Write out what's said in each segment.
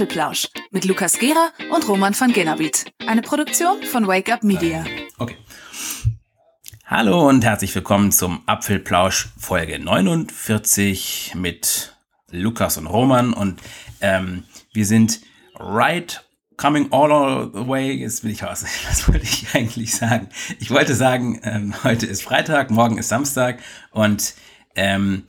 Apfelplausch mit Lukas Gera und Roman van Genabit. Eine Produktion von Wake Up Media. Okay. Hallo und herzlich willkommen zum Apfelplausch Folge 49 mit Lukas und Roman und ähm, wir sind right coming all the way. Jetzt will ich raus. Was wollte ich eigentlich sagen? Ich wollte sagen, ähm, heute ist Freitag, morgen ist Samstag und ähm,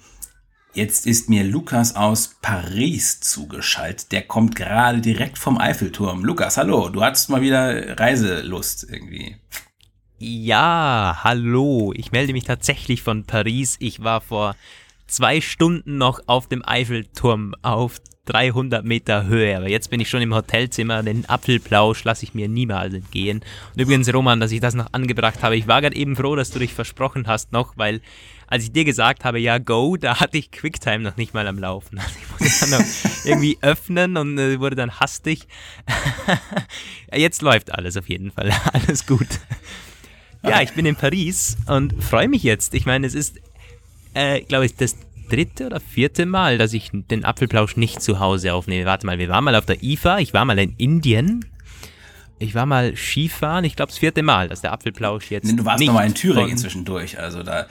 Jetzt ist mir Lukas aus Paris zugeschaltet. Der kommt gerade direkt vom Eiffelturm. Lukas, hallo, du hattest mal wieder Reiselust irgendwie. Ja, hallo. Ich melde mich tatsächlich von Paris. Ich war vor zwei Stunden noch auf dem Eiffelturm auf 300 Meter Höhe. Aber jetzt bin ich schon im Hotelzimmer. Den Apfelplausch lasse ich mir niemals entgehen. Und übrigens, Roman, dass ich das noch angebracht habe. Ich war gerade eben froh, dass du dich versprochen hast noch, weil als ich dir gesagt habe, ja, go, da hatte ich Quicktime noch nicht mal am Laufen. Also ich musste dann noch irgendwie öffnen und äh, wurde dann hastig. Jetzt läuft alles auf jeden Fall. Alles gut. Ja, ich bin in Paris und freue mich jetzt. Ich meine, es ist, äh, glaube ich, das dritte oder vierte Mal, dass ich den Apfelplausch nicht zu Hause aufnehme. Warte mal, wir waren mal auf der IFA, ich war mal in Indien. Ich war mal Skifahren, ich glaube das vierte Mal, dass der Apfelplausch jetzt. Nee, du warst noch mal in Thüringen zwischendurch, also da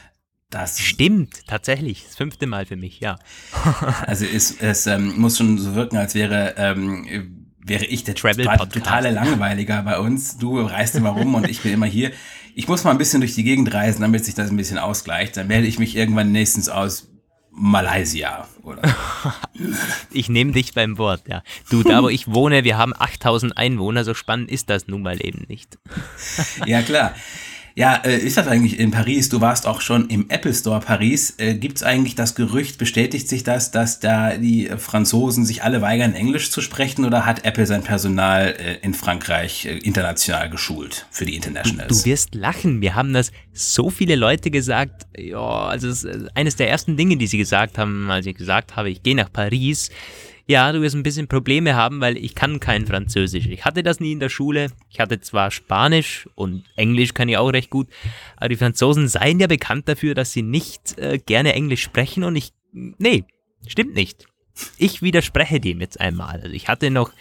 das stimmt, tatsächlich. Das fünfte Mal für mich, ja. also es, es ähm, muss schon so wirken, als wäre, ähm, wäre ich der Travel totale Langweiliger bei uns. Du reist immer rum und ich bin immer hier. Ich muss mal ein bisschen durch die Gegend reisen, damit sich das ein bisschen ausgleicht. Dann melde ich mich irgendwann nächstens aus Malaysia, oder? ich nehme dich beim Wort, ja. Du, da wo ich wohne, wir haben 8000 Einwohner, so spannend ist das nun mal eben nicht. ja, klar. Ja, äh, ist das eigentlich in Paris? Du warst auch schon im Apple Store Paris. Äh, Gibt es eigentlich das Gerücht, bestätigt sich das, dass da die Franzosen sich alle weigern, Englisch zu sprechen oder hat Apple sein Personal äh, in Frankreich international geschult für die Internationals? Du, du wirst lachen. Wir haben das so viele Leute gesagt. Ja, also eines der ersten Dinge, die sie gesagt haben, als ich gesagt habe, ich gehe nach Paris ja, du wirst ein bisschen Probleme haben, weil ich kann kein Französisch. Ich hatte das nie in der Schule. Ich hatte zwar Spanisch und Englisch kann ich auch recht gut, aber die Franzosen seien ja bekannt dafür, dass sie nicht äh, gerne Englisch sprechen und ich, nee, stimmt nicht. Ich widerspreche dem jetzt einmal. Also ich hatte noch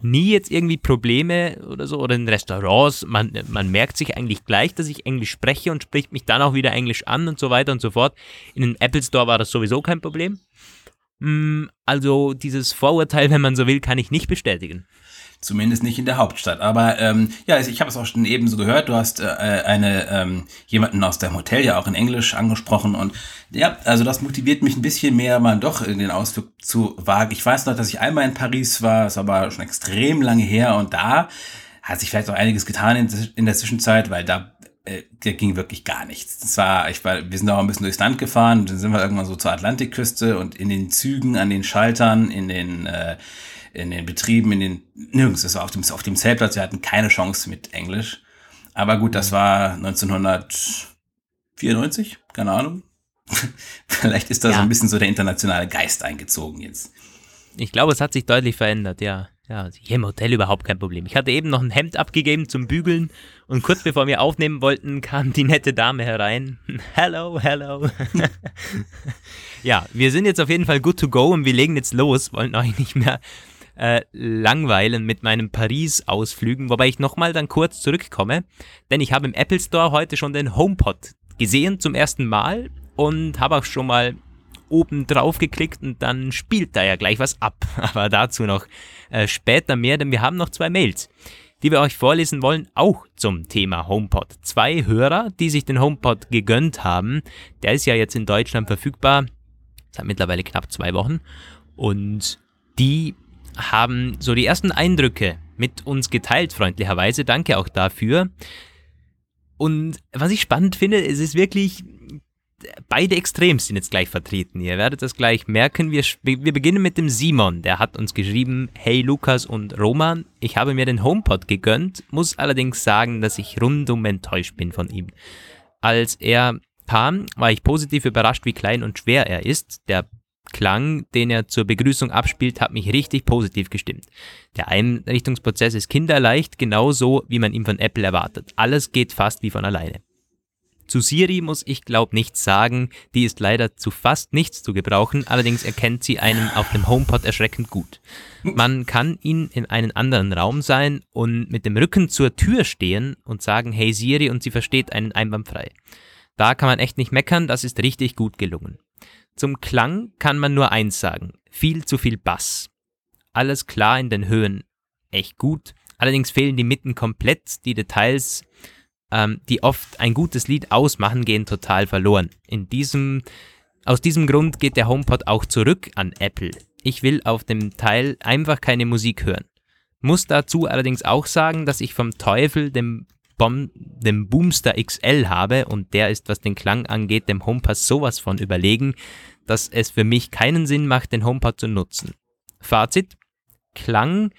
nie jetzt irgendwie Probleme oder so oder in Restaurants. Man, man merkt sich eigentlich gleich, dass ich Englisch spreche und spricht mich dann auch wieder Englisch an und so weiter und so fort. In einem Apple Store war das sowieso kein Problem. Mm, also dieses Vorurteil, wenn man so will, kann ich nicht bestätigen. Zumindest nicht in der Hauptstadt. Aber ähm, ja, ich habe es auch schon eben so gehört. Du hast äh, eine ähm, jemanden aus deinem Hotel ja auch in Englisch angesprochen und ja, also das motiviert mich ein bisschen mehr, mal doch in den Ausflug zu wagen. Ich weiß noch, dass ich einmal in Paris war, ist aber schon extrem lange her und da hat sich vielleicht auch einiges getan in, in der Zwischenzeit, weil da äh, der ging wirklich gar nichts. Das war, ich war, wir sind auch ein bisschen durchs Land gefahren, dann sind wir irgendwann so zur Atlantikküste und in den Zügen, an den Schaltern, in den, äh, in den Betrieben, in den, nirgends, das war auf dem, auf dem Zeltplatz, wir hatten keine Chance mit Englisch. Aber gut, das war 1994, keine Ahnung. Vielleicht ist da ja. so ein bisschen so der internationale Geist eingezogen jetzt. Ich glaube, es hat sich deutlich verändert, ja. Ja, hier im Hotel überhaupt kein Problem. Ich hatte eben noch ein Hemd abgegeben zum Bügeln und kurz bevor wir aufnehmen wollten, kam die nette Dame herein. Hello, hello. ja, wir sind jetzt auf jeden Fall good to go und wir legen jetzt los, wollen euch nicht mehr äh, langweilen mit meinem Paris-Ausflügen, wobei ich nochmal dann kurz zurückkomme, denn ich habe im Apple Store heute schon den HomePod gesehen zum ersten Mal und habe auch schon mal oben drauf geklickt und dann spielt da ja gleich was ab. Aber dazu noch äh, später mehr, denn wir haben noch zwei Mails, die wir euch vorlesen wollen, auch zum Thema HomePod. Zwei Hörer, die sich den HomePod gegönnt haben. Der ist ja jetzt in Deutschland verfügbar, seit mittlerweile knapp zwei Wochen. Und die haben so die ersten Eindrücke mit uns geteilt, freundlicherweise. Danke auch dafür. Und was ich spannend finde, es ist wirklich beide Extrems sind jetzt gleich vertreten. Ihr werdet das gleich merken. Wir, wir beginnen mit dem Simon. Der hat uns geschrieben, hey Lukas und Roman, ich habe mir den HomePod gegönnt, muss allerdings sagen, dass ich rundum enttäuscht bin von ihm. Als er kam, war ich positiv überrascht, wie klein und schwer er ist. Der Klang, den er zur Begrüßung abspielt, hat mich richtig positiv gestimmt. Der Einrichtungsprozess ist kinderleicht, genauso wie man ihn von Apple erwartet. Alles geht fast wie von alleine. Zu Siri muss ich glaub nichts sagen, die ist leider zu fast nichts zu gebrauchen, allerdings erkennt sie einen auf dem HomePod erschreckend gut. Man kann ihn in einen anderen Raum sein und mit dem Rücken zur Tür stehen und sagen Hey Siri und sie versteht einen einwandfrei. Da kann man echt nicht meckern, das ist richtig gut gelungen. Zum Klang kann man nur eins sagen, viel zu viel Bass. Alles klar in den Höhen, echt gut, allerdings fehlen die Mitten komplett, die Details ähm, die oft ein gutes Lied ausmachen, gehen total verloren. In diesem, aus diesem Grund geht der HomePod auch zurück an Apple. Ich will auf dem Teil einfach keine Musik hören. Muss dazu allerdings auch sagen, dass ich vom Teufel dem, Bom dem Boomster XL habe und der ist, was den Klang angeht, dem HomePod sowas von überlegen, dass es für mich keinen Sinn macht, den HomePod zu nutzen. Fazit: Klang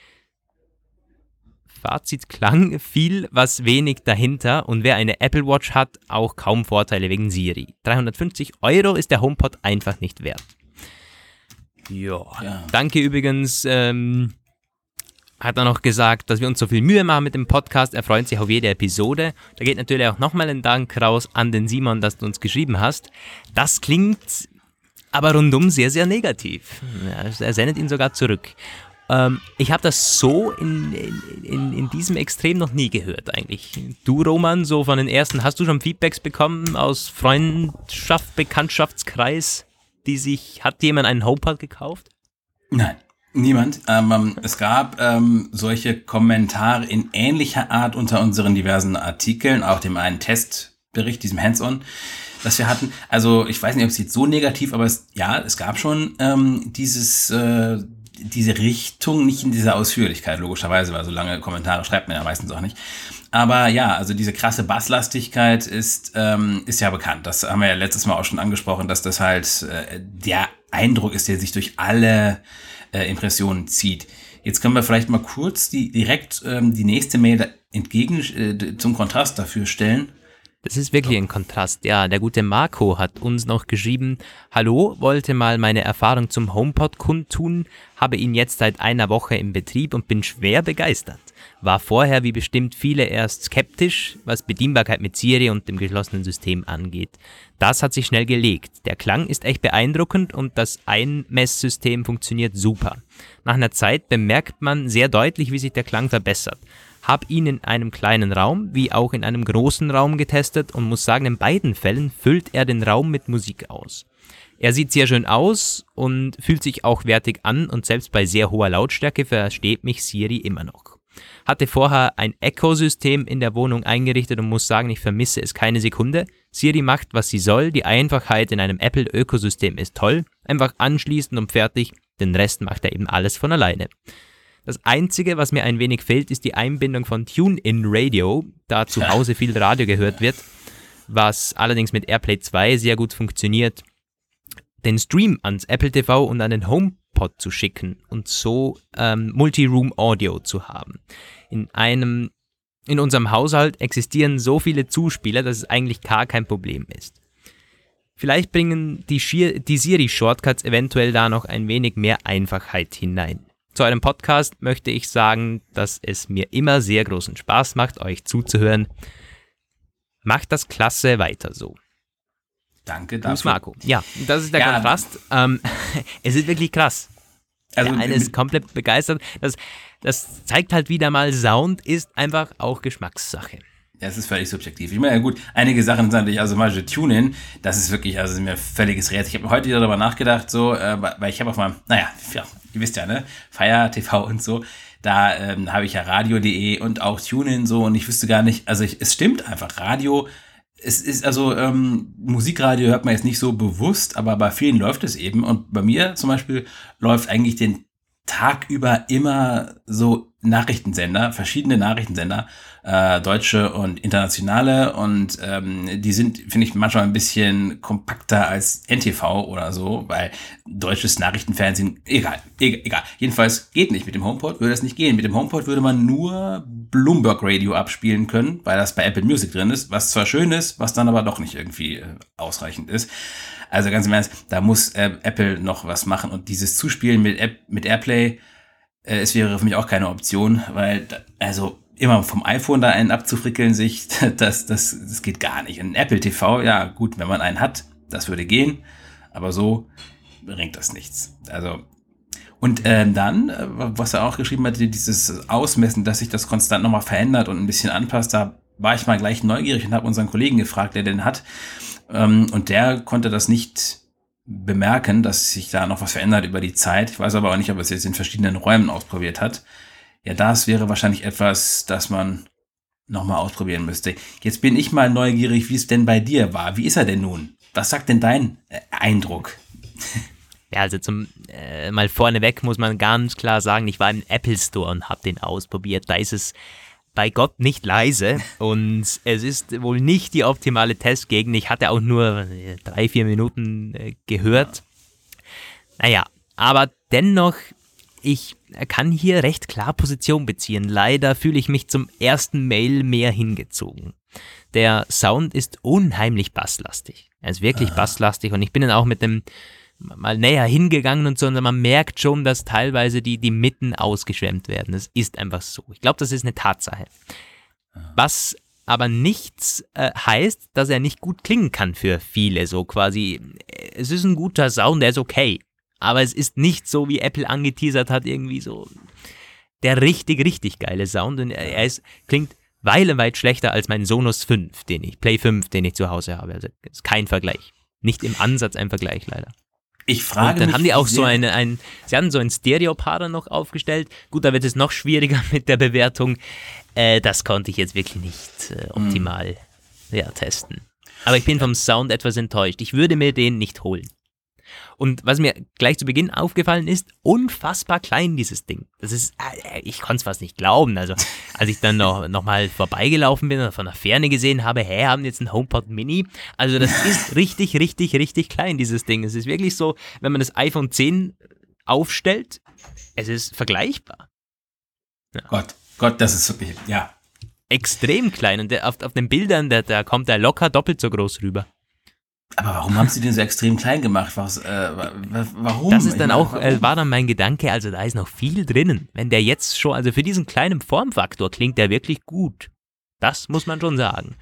Fazit klang viel, was wenig dahinter und wer eine Apple Watch hat, auch kaum Vorteile wegen Siri. 350 Euro ist der HomePod einfach nicht wert. Ja. ja. Danke übrigens. Ähm, hat er noch gesagt, dass wir uns so viel Mühe machen mit dem Podcast. Er freut sich auf jede Episode. Da geht natürlich auch nochmal ein Dank raus an den Simon, dass du uns geschrieben hast. Das klingt aber rundum sehr, sehr negativ. Er sendet ihn sogar zurück. Ähm, ich habe das so in, in, in diesem Extrem noch nie gehört eigentlich. Du, Roman, so von den ersten, hast du schon Feedbacks bekommen aus Freundschaft, Bekanntschaftskreis, die sich, hat jemand einen HomePod gekauft? Nein. Niemand. Ähm, es gab ähm, solche Kommentare in ähnlicher Art unter unseren diversen Artikeln, auch dem einen Testbericht, diesem Hands-on, das wir hatten. Also ich weiß nicht, ob es jetzt so negativ, aber es, ja, es gab schon ähm, dieses äh, diese Richtung, nicht in dieser Ausführlichkeit, logischerweise, weil so lange Kommentare schreibt man ja meistens auch nicht. Aber ja, also diese krasse Basslastigkeit ist, ähm, ist ja bekannt. Das haben wir ja letztes Mal auch schon angesprochen, dass das halt äh, der Eindruck ist, der sich durch alle äh, Impressionen zieht. Jetzt können wir vielleicht mal kurz die, direkt ähm, die nächste Mail entgegen äh, zum Kontrast dafür stellen. Das ist wirklich ein Kontrast. Ja, der gute Marco hat uns noch geschrieben, Hallo, wollte mal meine Erfahrung zum HomePod kundtun, habe ihn jetzt seit einer Woche im Betrieb und bin schwer begeistert. War vorher wie bestimmt viele erst skeptisch, was Bedienbarkeit mit Siri und dem geschlossenen System angeht. Das hat sich schnell gelegt. Der Klang ist echt beeindruckend und das Einmesssystem funktioniert super. Nach einer Zeit bemerkt man sehr deutlich, wie sich der Klang verbessert habe ihn in einem kleinen Raum wie auch in einem großen Raum getestet und muss sagen, in beiden Fällen füllt er den Raum mit Musik aus. Er sieht sehr schön aus und fühlt sich auch wertig an und selbst bei sehr hoher Lautstärke versteht mich Siri immer noch. Hatte vorher ein Echo-System in der Wohnung eingerichtet und muss sagen, ich vermisse es keine Sekunde. Siri macht, was sie soll, die Einfachheit in einem Apple-Ökosystem ist toll. Einfach anschließen und fertig, den Rest macht er eben alles von alleine. Das Einzige, was mir ein wenig fehlt, ist die Einbindung von TuneIn Radio, da zu Hause viel Radio gehört wird, was allerdings mit AirPlay 2 sehr gut funktioniert, den Stream ans Apple TV und an den HomePod zu schicken und so ähm, Multi-Room Audio zu haben. In einem in unserem Haushalt existieren so viele Zuspieler, dass es eigentlich gar kein Problem ist. Vielleicht bringen die, die Siri-Shortcuts eventuell da noch ein wenig mehr Einfachheit hinein. Zu einem Podcast möchte ich sagen, dass es mir immer sehr großen Spaß macht, euch zuzuhören. Macht das klasse weiter so. Danke dafür. Marco. Ja, das ist der ja. Kontrast. Ähm, es ist wirklich krass. Also, der eine ist komplett begeistert. Das, das zeigt halt wieder mal, Sound ist einfach auch Geschmackssache. Es ist völlig subjektiv. Ich meine, ja gut, einige Sachen sind natürlich, also zum Beispiel Tune-In, das ist wirklich, also mir völliges Rätsel. Ich habe heute wieder darüber nachgedacht, so, äh, weil ich habe auf meinem, naja, ja, ihr wisst ja, ne, Feier TV und so, da ähm, habe ich ja Radio.de und auch Tune-In so und ich wüsste gar nicht, also ich, es stimmt einfach, Radio, es ist also, ähm, Musikradio hört man jetzt nicht so bewusst, aber bei vielen läuft es eben und bei mir zum Beispiel läuft eigentlich den Tag über immer so Nachrichtensender, verschiedene Nachrichtensender, äh, deutsche und internationale und ähm, die sind, finde ich, manchmal ein bisschen kompakter als NTV oder so, weil deutsches Nachrichtenfernsehen, egal, egal, egal. Jedenfalls geht nicht mit dem HomePod, würde das nicht gehen. Mit dem HomePod würde man nur Bloomberg Radio abspielen können, weil das bei Apple Music drin ist, was zwar schön ist, was dann aber doch nicht irgendwie äh, ausreichend ist. Also ganz im Ernst, da muss äh, Apple noch was machen und dieses Zuspielen mit, App, mit Airplay, äh, es wäre für mich auch keine Option, weil, also immer vom iPhone da einen abzufrickeln, sich, das, das, das geht gar nicht. Ein Apple TV, ja gut, wenn man einen hat, das würde gehen, aber so bringt das nichts. Also und äh, dann, was er auch geschrieben hatte, dieses Ausmessen, dass sich das konstant nochmal verändert und ein bisschen anpasst, da war ich mal gleich neugierig und habe unseren Kollegen gefragt, der den hat. Ähm, und der konnte das nicht bemerken, dass sich da noch was verändert über die Zeit. Ich weiß aber auch nicht, ob er es jetzt in verschiedenen Räumen ausprobiert hat. Ja, das wäre wahrscheinlich etwas, das man nochmal ausprobieren müsste. Jetzt bin ich mal neugierig, wie es denn bei dir war. Wie ist er denn nun? Was sagt denn dein äh, Eindruck? Ja, also zum äh, mal vorneweg muss man ganz klar sagen, ich war im Apple Store und habe den ausprobiert. Da ist es bei Gott nicht leise und es ist wohl nicht die optimale Testgegend. Ich hatte auch nur äh, drei, vier Minuten äh, gehört. Naja, aber dennoch, ich kann hier recht klar Position beziehen. Leider fühle ich mich zum ersten Mail mehr hingezogen. Der Sound ist unheimlich basslastig. Er ist wirklich basslastig und ich bin dann auch mit dem mal näher hingegangen und so, und man merkt schon, dass teilweise die, die Mitten ausgeschwemmt werden. Das ist einfach so. Ich glaube, das ist eine Tatsache. Was aber nichts äh, heißt, dass er nicht gut klingen kann für viele. So quasi, es ist ein guter Sound, der ist okay. Aber es ist nicht so, wie Apple angeteasert hat, irgendwie so der richtig, richtig geile Sound. Und er, er ist, klingt weilenweit schlechter als mein Sonos 5, den ich, Play 5, den ich zu Hause habe. Also ist kein Vergleich. Nicht im Ansatz ein Vergleich, leider. Ich frage und dann mich, haben die auch so sehr- eine, ein, sie hatten so ein Stereo-Pader noch aufgestellt. Gut, da wird es noch schwieriger mit der Bewertung. Äh, das konnte ich jetzt wirklich nicht äh, optimal ja, testen. Aber ich bin vom Sound etwas enttäuscht. Ich würde mir den nicht holen. Und was mir gleich zu Beginn aufgefallen ist, unfassbar klein dieses Ding. Das ist, äh, ich konnte es fast nicht glauben. Also, als ich dann noch, noch mal vorbeigelaufen bin und von der Ferne gesehen habe, hä, haben jetzt einen HomePod Mini. Also, das ist richtig, richtig, richtig klein, dieses Ding. Es ist wirklich so, wenn man das iPhone 10 aufstellt, es ist vergleichbar. Gott, Gott, das ist wirklich, ja. Extrem klein. Und der, auf, auf den Bildern, da, da kommt er locker doppelt so groß rüber. Aber warum haben sie den so extrem klein gemacht? Was, äh, wa- wa- warum? Das ist dann meine, auch, warum? äh, war dann mein Gedanke, also da ist noch viel drinnen. Wenn der jetzt schon, also für diesen kleinen Formfaktor klingt der wirklich gut. Das muss man schon sagen.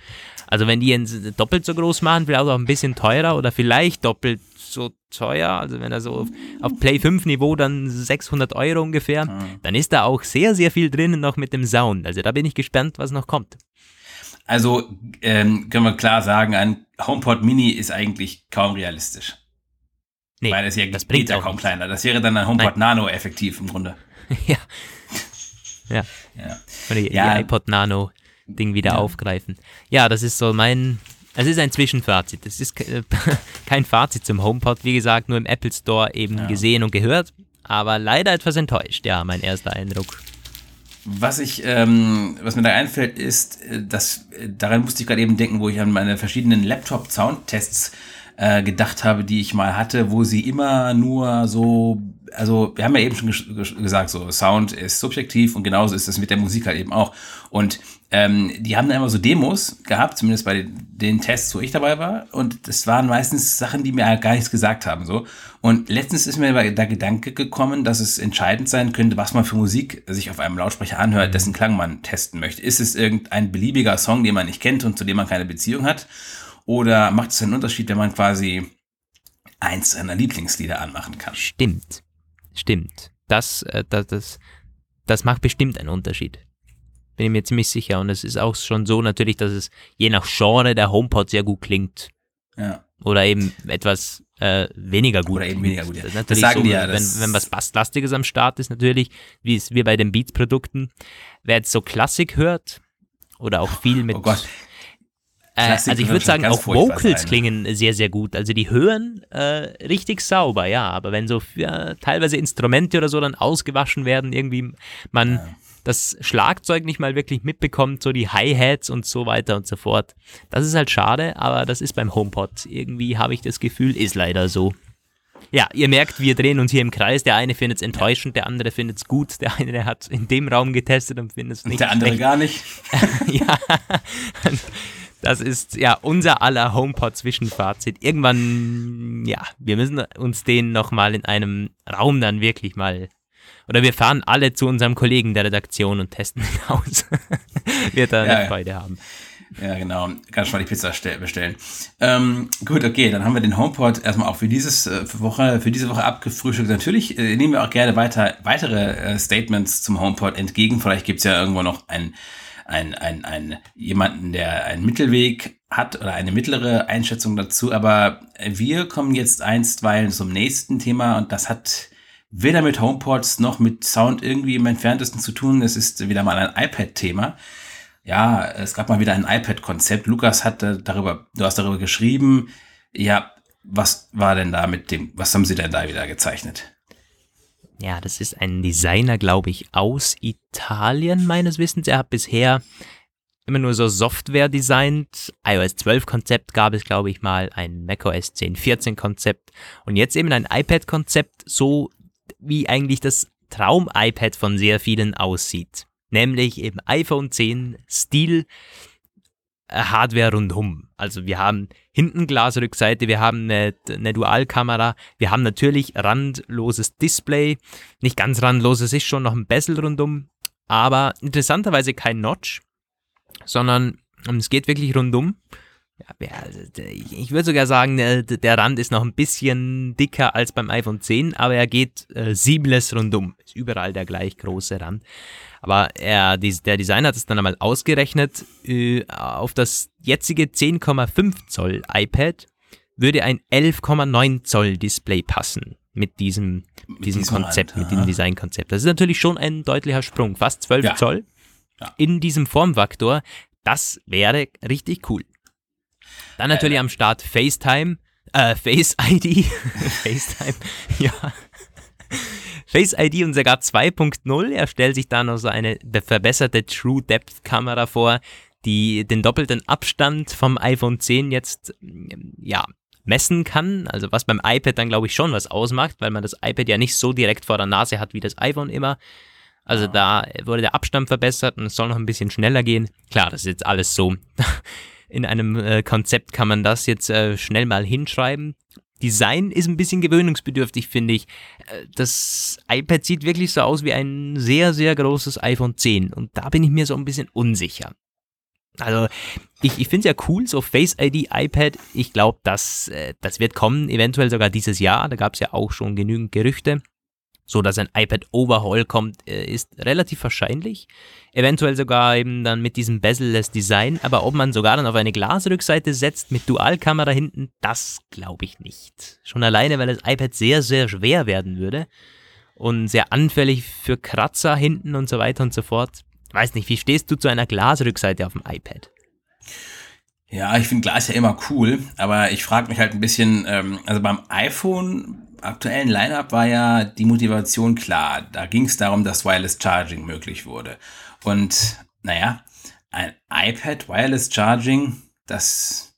Also wenn die ihn doppelt so groß machen, vielleicht auch ein bisschen teurer oder vielleicht doppelt so teuer, also wenn er so auf, auf Play 5 Niveau dann 600 Euro ungefähr, dann ist da auch sehr, sehr viel drinnen noch mit dem Sound. Also da bin ich gespannt, was noch kommt. Also ähm, können wir klar sagen, ein HomePod Mini ist eigentlich kaum realistisch. Nee, weil es ja das geht ja kaum nichts. kleiner. Das wäre dann ein HomePod Nano effektiv im Grunde. ja. Ja. Ja. Oder die, Ja. die iPod Nano Ding wieder aufgreifen. Ja, das ist so mein. Es ist ein Zwischenfazit. Es ist ke- kein Fazit zum HomePod, wie gesagt, nur im Apple Store eben gesehen und gehört. Aber leider etwas enttäuscht, ja, mein erster Eindruck. Was ich, ähm, was mir da einfällt, ist, äh, dass äh, daran musste ich gerade eben denken, wo ich an meine verschiedenen Laptop-Soundtests äh, gedacht habe, die ich mal hatte, wo sie immer nur so, also wir haben ja eben schon ges ges gesagt, so Sound ist subjektiv und genauso ist es mit der Musik halt eben auch. Und ähm, die haben dann immer so Demos gehabt, zumindest bei den, den Tests, wo ich dabei war. Und das waren meistens Sachen, die mir halt gar nichts gesagt haben. so. Und letztens ist mir der Gedanke gekommen, dass es entscheidend sein könnte, was man für Musik sich auf einem Lautsprecher anhört, dessen Klang man testen möchte. Ist es irgendein beliebiger Song, den man nicht kennt und zu dem man keine Beziehung hat? Oder macht es einen Unterschied, wenn man quasi eins seiner Lieblingslieder anmachen kann? Stimmt. Stimmt. Das, äh, das, das, das macht bestimmt einen Unterschied. Bin ich mir ziemlich sicher. Und es ist auch schon so natürlich, dass es je nach Genre der HomePod sehr gut klingt. Ja. Oder eben etwas äh, weniger gut. Oder eben weniger gut, ja. Das, Das sagen so, die ja, wenn, wenn was Basslastiges am Start ist, natürlich, wie es wir bei den Beats-Produkten. Wer jetzt so Klassik hört oder auch viel mit. Oh Gott. Äh, also ich würde sagen, auch Vocals klingen sehr, sehr gut. Also die hören äh, richtig sauber, ja. Aber wenn so ja, teilweise Instrumente oder so dann ausgewaschen werden, irgendwie man das Schlagzeug nicht mal wirklich mitbekommt, so die Hi-Hats und so weiter und so fort. Das ist halt schade, aber das ist beim HomePod. Irgendwie habe ich das Gefühl, ist leider so. Ja, ihr merkt, wir drehen uns hier im Kreis. Der eine findet es enttäuschend, der andere findet es gut. Der eine der hat in dem Raum getestet und findet es Und nicht der andere schlecht. gar nicht. ja, das ist ja unser aller HomePod-Zwischenfazit. Irgendwann, ja, wir müssen uns den nochmal in einem Raum dann wirklich mal Oder wir fahren alle zu unserem Kollegen der Redaktion und testen ihn aus. Wird da Ja, eine ja. Freude haben. Ja, genau. Ganz mal die Pizza stell- bestellen. Ähm, gut, okay, dann haben wir den HomePod erstmal auch für dieses äh, für Woche, für diese Woche abgefrühstückt. Natürlich äh, nehmen wir auch gerne weiter weitere äh, Statements zum HomePod entgegen. Vielleicht gibt's ja irgendwo noch ein, ein, ein, ein jemanden, der einen Mittelweg hat oder eine mittlere Einschätzung dazu. Aber wir kommen jetzt einstweilen zum nächsten Thema und das hat weder mit HomePods noch mit Sound irgendwie im entferntesten zu tun. Es ist wieder mal ein iPad-Thema. Ja, es gab mal wieder ein iPad-Konzept. Lukas hat darüber, du hast darüber geschrieben. Ja, was war denn da mit dem, was haben sie denn da wieder gezeichnet? Ja, das ist ein Designer, glaube ich, aus Italien meines Wissens. Er hat bisher immer nur so Software designt. iOS 12 Konzept gab es, glaube ich, mal, ein macOS 10, 14 Konzept und jetzt eben ein iPad Konzept, so wie eigentlich das Traum-iPad von sehr vielen aussieht. Nämlich eben iPhone 10 Stil Hardware rundum. Also wir haben hinten Glasrückseite, wir haben eine, eine Dualkamera, wir haben natürlich randloses Display. Nicht ganz randlos, es ist schon noch ein Bezel rundum, aber interessanterweise kein Notch, sondern es geht wirklich rundum. Also, ich würde sogar sagen, der, Rand ist noch ein bisschen dicker als beim iPhone 10, aber er geht äh, seamless rundum. Ist überall der gleich große Rand. Aber er, der Designer hat es dann einmal ausgerechnet, äh, auf das jetzige 10,5 Zoll iPad würde ein 11,9 Zoll Display passen mit diesem, diesem diesem Konzept, Rand, mit diesem. Designkonzept. Das ist natürlich schon ein deutlicher Sprung, fast 12 Ja. Zoll Ja. in diesem Formfaktor. Das wäre richtig cool. Dann natürlich am Start FaceTime, äh, Face ID, FaceTime, ja. Face ID und sogar 2.0. Er stellt sich da noch so eine be- verbesserte True Depth Kamera vor, die den doppelten Abstand vom iPhone 10 jetzt, mm, ja, messen kann. Also was beim iPad dann glaube ich schon was ausmacht, weil man das iPad ja nicht so direkt vor der Nase hat wie das iPhone immer. Also da wurde der Abstand verbessert und es soll noch ein bisschen schneller gehen. Klar, das ist jetzt alles so. In einem äh, Konzept kann man das jetzt äh, schnell mal hinschreiben. Design ist ein bisschen gewöhnungsbedürftig, finde ich. Äh, Das iPad sieht wirklich so aus wie ein sehr, sehr großes iPhone 10 und da bin ich mir so ein bisschen unsicher. Also, ich, ich finde es ja cool, so Face ID iPad. Ich glaube, das, äh, das wird kommen, eventuell sogar dieses Jahr. Da gab es ja auch schon genügend Gerüchte. So dass ein iPad Overhaul kommt, äh, ist relativ wahrscheinlich. Eventuell sogar eben dann mit diesem bezel-less Design. Aber ob man sogar dann auf eine Glasrückseite setzt mit Dualkamera hinten, das glaube ich nicht. Schon alleine, weil das iPad sehr, sehr schwer werden würde. Und sehr anfällig für Kratzer hinten und so weiter und so fort. Weiß nicht, wie stehst du zu einer Glasrückseite auf dem iPad? Ja, ich finde Glas ja immer cool, aber ich frage mich halt ein bisschen, ähm, also beim iPhone aktuellen Lineup war ja die Motivation klar. Da ging es darum, dass Wireless Charging möglich wurde. Und naja, ein iPad Wireless Charging, das,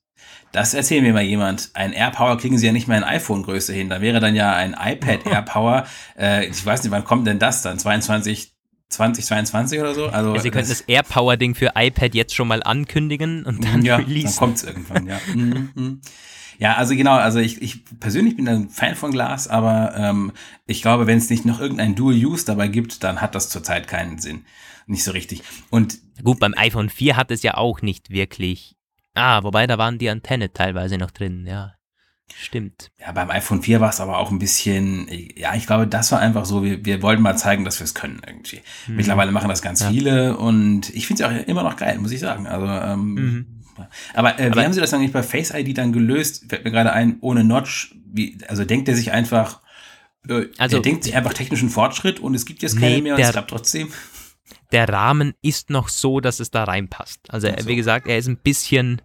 das erzählen mir mal jemand. Ein AirPower kriegen sie ja nicht mehr in iPhone-Größe hin. Da wäre dann ja ein iPad AirPower. Äh, ich weiß nicht, wann kommt denn das dann? 22, 2022 oder so? Also, Sie könnten das AirPower-Ding für iPad jetzt schon mal ankündigen und dann ja, dann releasen. kommt es irgendwann, ja. Mhm, mhm. ja, also genau, also ich, ich persönlich bin ein Fan von Glas, aber ähm, ich glaube, wenn es nicht noch irgendein Dual-Use dabei gibt, dann hat das zurzeit keinen Sinn. Nicht so richtig. Und Gut, beim iPhone 4 hat es ja auch nicht wirklich. Ah, wobei da waren die Antenne teilweise noch drin, ja. Stimmt. ja, beim iPhone 4 war es aber auch ein bisschen, ja, ich glaube, das war einfach so, wir, wir wollten mal zeigen, dass wir es können irgendwie. Mittlerweile machen das ganz Mhm. Ja. viele und ich finde es auch immer noch geil, muss ich sagen. Also, ähm, Mhm. Aber, äh, wie Aber- haben Sie das eigentlich bei Face ID dann gelöst? Fällt mir gerade ein, ohne Notch. Wie, also denkt er sich einfach, äh, Also- er denkt sich einfach technischen Fortschritt und es gibt jetzt keine Nee, mehr und es klappt trotzdem. Der Rahmen ist noch so, dass es da reinpasst. Also, Ach so. wie gesagt, er ist ein bisschen.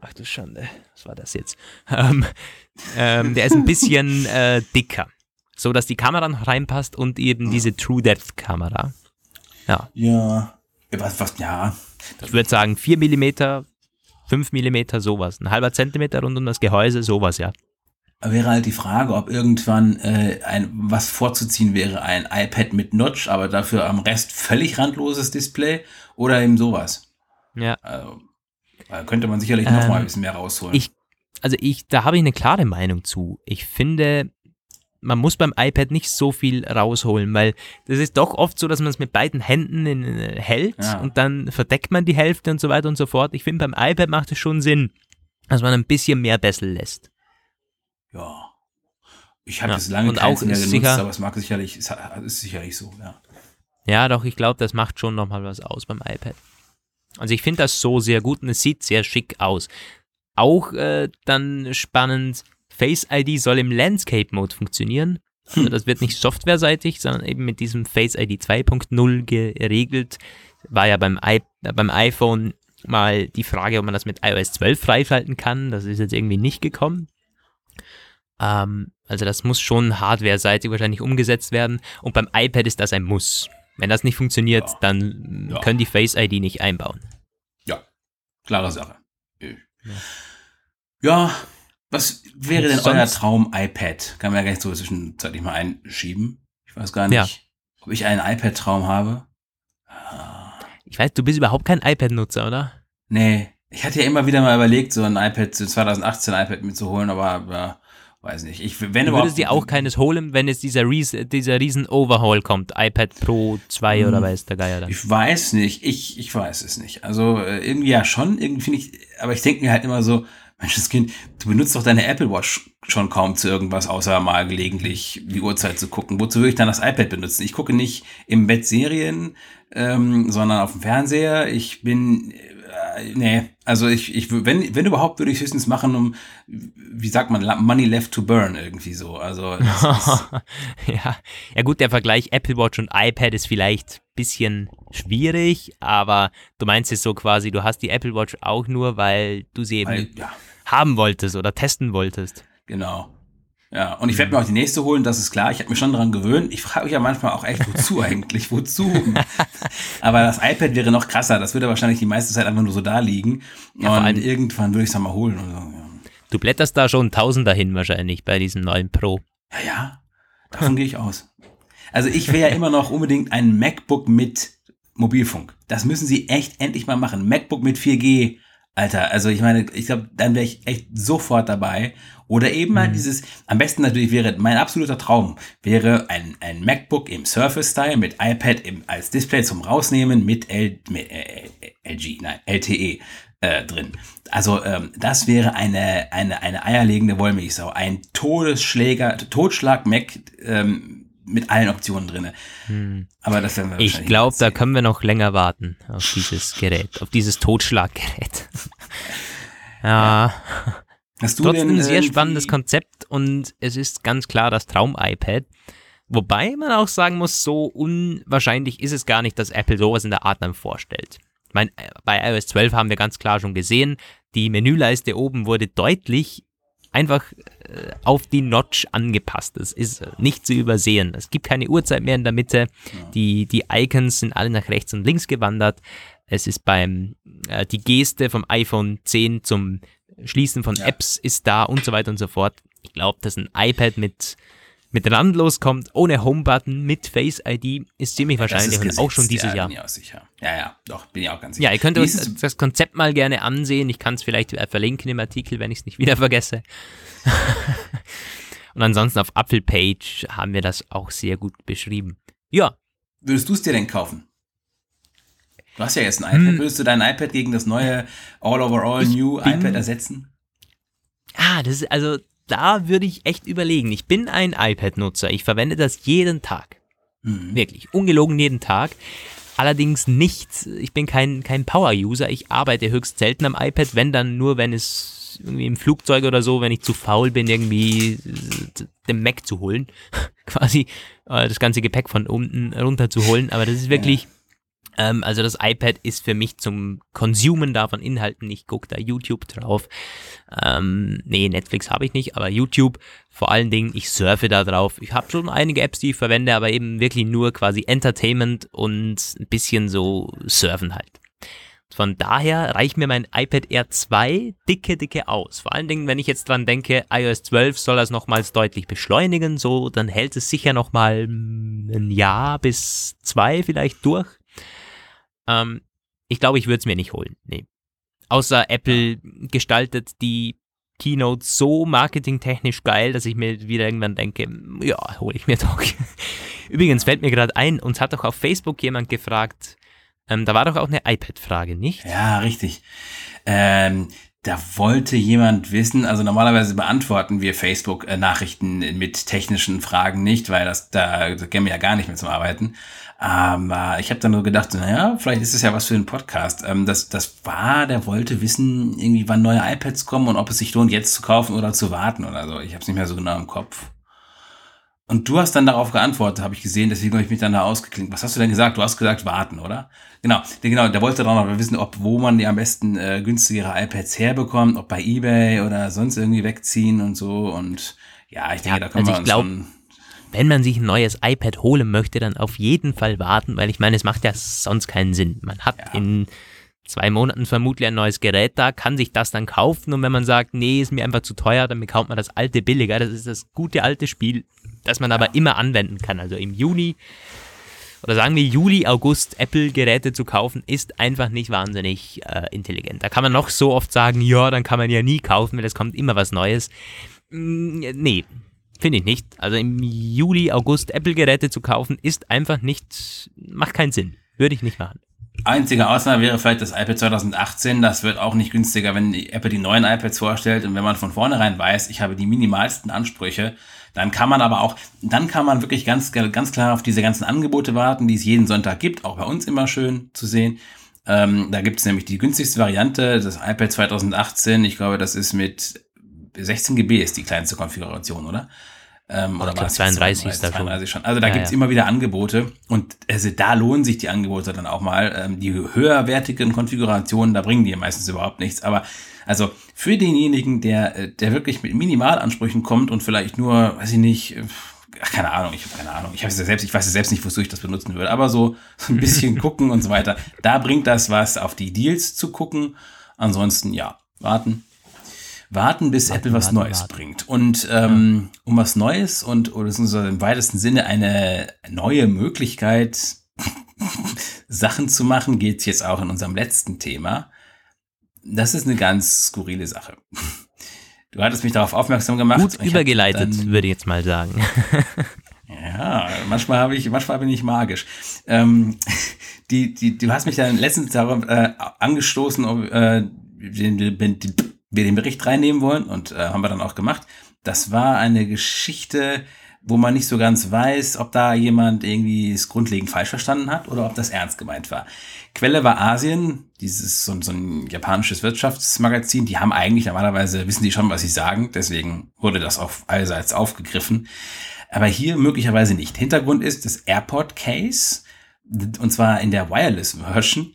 Ach du Schande, was war das jetzt? Ähm, ähm, der ist ein bisschen äh, dicker. So dass die Kamera noch reinpasst und eben diese True Depth Kamera. Ja, Ja. Was, was, ja. ich würde sagen 4 mm, 5 mm, sowas. Ein halber Zentimeter rund um das Gehäuse, sowas, ja. Wäre halt die Frage, ob irgendwann äh, ein, was vorzuziehen wäre, ein iPad mit Notch, aber dafür am Rest völlig randloses Display oder eben sowas. Ja. Also, da könnte man sicherlich noch Ähm, mal ein bisschen mehr rausholen. ich- Also ich, da habe ich eine klare Meinung zu. Ich finde, man muss beim iPad nicht so viel rausholen, weil das ist doch oft so, dass man es mit beiden Händen in, äh, hält Ja. und dann verdeckt man die Hälfte und so weiter und so fort. Ich finde, beim iPad macht es schon Sinn, dass man ein bisschen mehr Bessel lässt. Ja. Ich habe Ja. jetzt lange Und keins auch mehr ist genutzt, sicher- aber es mag sicherlich, es ist sicherlich so, ja. Ja, doch, ich glaube, das macht schon nochmal was aus beim iPad. Also ich finde das so sehr gut und es sieht sehr schick aus. Auch äh, dann spannend, Face ID soll im Landscape Mode funktionieren. Also das wird nicht softwareseitig, sondern eben mit diesem Face ID 2.0 geregelt. War ja beim, I äh, beim iPhone mal die Frage, ob man das mit iOS 12 freischalten kann. Das ist jetzt irgendwie nicht gekommen. Ähm, also das muss schon hardwareseitig wahrscheinlich umgesetzt werden. Und beim iPad ist das ein Muss. Wenn das nicht funktioniert, Ja. dann Ja. können die Face ID nicht einbauen. Ja, klare Sache. Ja, was wäre denn euer Traum-iPad? Kann man ja gleich so zwischenzeitlich mal einschieben. Ich weiß gar nicht, Ja. ob ich einen iPad-Traum habe. Ich weiß, du bist überhaupt kein iPad-Nutzer, oder? Nee, ich hatte ja immer wieder mal überlegt, so ein iPad, so 2018 iPad mitzuholen, aber ja, weiß nicht. Ich, wenn Du würdest dir auch keines holen, wenn jetzt dieser, Ries dieser riesen Overhaul kommt. iPad Pro 2 oder Hm. weiß der Geier dann. Ich weiß nicht, ich, ich weiß es nicht. Also äh, irgendwie ja schon, irgendwie finde ich, aber ich denke mir halt immer so, Menschenskind, du benutzt doch deine Apple Watch schon kaum zu irgendwas, außer mal gelegentlich die Uhrzeit zu gucken. Wozu würde ich dann das iPad benutzen? Ich gucke nicht im Bett Serien, ähm, sondern auf dem Fernseher. Ich bin, äh, nee, also ich, ich, wenn, wenn überhaupt, würde ich es höchstens machen, um, wie sagt man, Money left to burn irgendwie so. Also das ja. ja gut, der Vergleich Apple Watch und iPad ist vielleicht ein bisschen schwierig, aber du meinst es so quasi, du hast die Apple Watch auch nur, weil du sie eben weil, ja. Haben wolltest oder testen wolltest. Genau. Ja, und ich werde mir auch die nächste holen, das ist klar. Ich habe mich schon daran gewöhnt. Ich frage mich ja manchmal auch echt, wozu eigentlich? Wozu? Aber das iPad wäre noch krasser. Das würde wahrscheinlich die meiste Zeit einfach nur so da liegen. Ja, und irgendwann würde ich es dann mal holen. So. ja. Du blätterst da schon Tausender hin wahrscheinlich bei diesem neuen Pro. ja, ja, davon gehe ich aus. Also ich will ja immer noch unbedingt ein MacBook mit Mobilfunk. Das müssen sie echt endlich mal machen. MacBook mit 4G. Alter, also ich meine, ich glaube, dann wäre ich echt sofort dabei. Oder eben halt dieses, am besten natürlich wäre, mein absoluter Traum wäre ein, ein MacBook im Surface-Style mit iPad im, als Display zum Rausnehmen mit, L, mit äh, äh, LG, nein, LTE äh, drin. Also ähm, das wäre eine, eine, eine eierlegende Wollmilchsau. Ein Todesschläger, Totschlag-Mac ähm, mit allen Optionen drinne. Aber das werden wir Ich glaube, da können wir noch länger warten auf dieses Gerät, auf dieses Totschlaggerät. ja. Hast du Trotzdem ein sehr spannendes Konzept und es ist ganz klar das Traum-iPad. Wobei man auch sagen muss, so unwahrscheinlich ist es gar nicht, dass Apple sowas in der Art dann vorstellt. Ich meine, bei iOS 12 haben wir ganz klar schon gesehen, die Menüleiste oben wurde deutlich einfach auf die Notch angepasst. Das ist äh, nicht zu übersehen. Es gibt keine Uhrzeit mehr in der Mitte. Die, die Icons sind alle nach rechts und links gewandert. Es ist beim, äh, die Geste vom iPhone 10 zum Schließen von Ja. Apps ist da und so weiter und so fort. Ich glaube, dass ein iPad mit, mit randlos kommt, ohne Home-Button, mit Face ID, ist ziemlich wahrscheinlich ist und auch schon dieses ja, Jahr. Bin ich auch sicher. Ja, ja, doch, bin ich auch ganz sicher. Ja, ihr könnt euch das Konzept mal gerne ansehen. Ich kann es vielleicht äh, verlinken im Artikel, wenn ich es nicht wieder vergesse. und ansonsten auf Apple Page haben wir das auch sehr gut beschrieben. Ja, Würdest du es dir denn kaufen? Du hast ja jetzt ein iPad. Hm. Würdest du dein iPad gegen das neue All Over All New iPad ersetzen? ah, das ist also, da würde ich echt überlegen. Ich bin ein iPad-Nutzer. Ich verwende das jeden Tag. Mhm. Wirklich, ungelogen jeden Tag. Allerdings nicht, ich bin kein, kein Power-User. Ich arbeite höchst selten am iPad, wenn dann nur, wenn es irgendwie im Flugzeug oder so, wenn ich zu faul bin, irgendwie äh, den Mac zu holen. Quasi äh, das ganze Gepäck von unten runterzuholen. Aber das ist wirklich, ähm, also das iPad ist für mich zum Konsumen da von Inhalten. Ich gucke da YouTube drauf. Ähm, nee, Netflix habe ich nicht, aber YouTube vor allen Dingen, ich surfe da drauf. Ich habe schon einige Apps, die ich verwende, aber eben wirklich nur quasi Entertainment und ein bisschen so surfen halt. Von daher reicht mir mein iPad Air 2 dicke, dicke aus. Vor allen Dingen, wenn ich jetzt dran denke, iOS 12 soll das nochmals deutlich beschleunigen, so, dann hält es sicher nochmal ein Jahr bis zwei vielleicht durch. Ähm, ich glaube, ich würde es mir nicht holen. Nee. Außer Apple gestaltet die Keynote so marketingtechnisch geil, dass ich mir wieder irgendwann denke, ja, hole ich mir doch. Übrigens fällt mir gerade ein, uns hat doch auf Facebook jemand gefragt, ähm, da war doch auch eine iPad-Frage, nicht? Ja, richtig. Ähm, da wollte jemand wissen, also normalerweise beantworten wir Facebook-Nachrichten mit technischen Fragen nicht, weil das da, da gehen wir ja gar nicht mehr zum Arbeiten. Aber ich habe dann nur gedacht, naja, vielleicht ist es ja was für einen Podcast. Ähm, das, das war, der wollte wissen, irgendwie wann neue iPads kommen und ob es sich lohnt, jetzt zu kaufen oder zu warten oder so. Ich habe es nicht mehr so genau im Kopf. Und du hast dann darauf geantwortet, habe ich gesehen, deswegen habe ich mich dann da ausgeklinkt. Was hast du denn gesagt? Du hast gesagt, warten, oder? Genau, genau, der wollte dann noch wissen, ob wo man die am besten äh, günstigere iPads herbekommt, ob bei Ebay oder sonst irgendwie wegziehen und so. Und ja, ich denke, ja, da können also wir uns glaub, schon wenn man sich ein neues iPad holen möchte, dann auf jeden Fall warten, weil ich meine, es macht ja sonst keinen Sinn. Man hat ja. in zwei Monaten vermutlich ein neues Gerät da, kann sich das dann kaufen und wenn man sagt, nee, ist mir einfach zu teuer, dann bekommt man das alte billiger. Das ist das gute alte Spiel, das man aber immer anwenden kann. Also im Juni oder sagen wir Juli, August Apple-Geräte zu kaufen, ist einfach nicht wahnsinnig äh, intelligent. Da kann man noch so oft sagen, ja, dann kann man ja nie kaufen, weil es kommt immer was Neues. Mm, nee, Finde ich nicht. Also im Juli, August Apple-Geräte zu kaufen, ist einfach nicht, macht keinen Sinn. Würde ich nicht machen. Einzige Ausnahme wäre vielleicht das iPad 2018. Das wird auch nicht günstiger, wenn Apple die neuen iPads vorstellt. Und wenn man von vornherein weiß, ich habe die minimalsten Ansprüche, dann kann man aber auch, dann kann man wirklich ganz, ganz klar auf diese ganzen Angebote warten, die es jeden Sonntag gibt. Auch bei uns immer schön zu sehen. Ähm, da gibt es nämlich die günstigste Variante, das iPad 2018. Ich glaube, das ist mit 16 GB ist die kleinste Konfiguration, oder? Ähm, oder war es 32 ist 32 schon. Also da ja, gibt's ja. immer wieder Angebote und also da lohnen sich die Angebote dann auch mal. Ähm, die höherwertigen Konfigurationen, da bringen die meistens überhaupt nichts. Aber also für denjenigen, der, äh, der wirklich mit Minimalansprüchen kommt und vielleicht nur, weiß ich nicht, ach, keine Ahnung, ich habe keine Ahnung. Ich es ja selbst, ich weiß ja selbst nicht, wozu ich das benutzen würde, aber so, so ein bisschen gucken und so weiter. Da bringt das was, auf die Deals zu gucken. Ansonsten ja, warten, warten, bis warten, Apple was warten, Neues warten. bringt. Und ähm, um was Neues und oder im weitesten Sinne eine neue Möglichkeit, Sachen zu machen, geht's jetzt auch in unserem letzten Thema. Das ist eine ganz skurrile Sache. Du hattest mich darauf aufmerksam gemacht. Gut übergeleitet, dann, würde ich jetzt mal sagen. ja, manchmal habe ich, manchmal bin ich magisch. Ähm, die, die, du hast mich dann letztens darauf äh, angestoßen, ob äh, wir den Bericht reinnehmen wollen und äh, haben wir dann auch gemacht. Das war eine Geschichte, wo man nicht so ganz weiß, ob da jemand irgendwie es grundlegend falsch verstanden hat oder ob das ernst gemeint war. Quelle war Asien, dieses so, so ein japanisches Wirtschaftsmagazin. Die haben eigentlich normalerweise wissen die schon, was sie sagen. Deswegen wurde das auf allseits aufgegriffen. Aber hier möglicherweise nicht. Hintergrund ist das Airport Case und zwar in der Wireless Version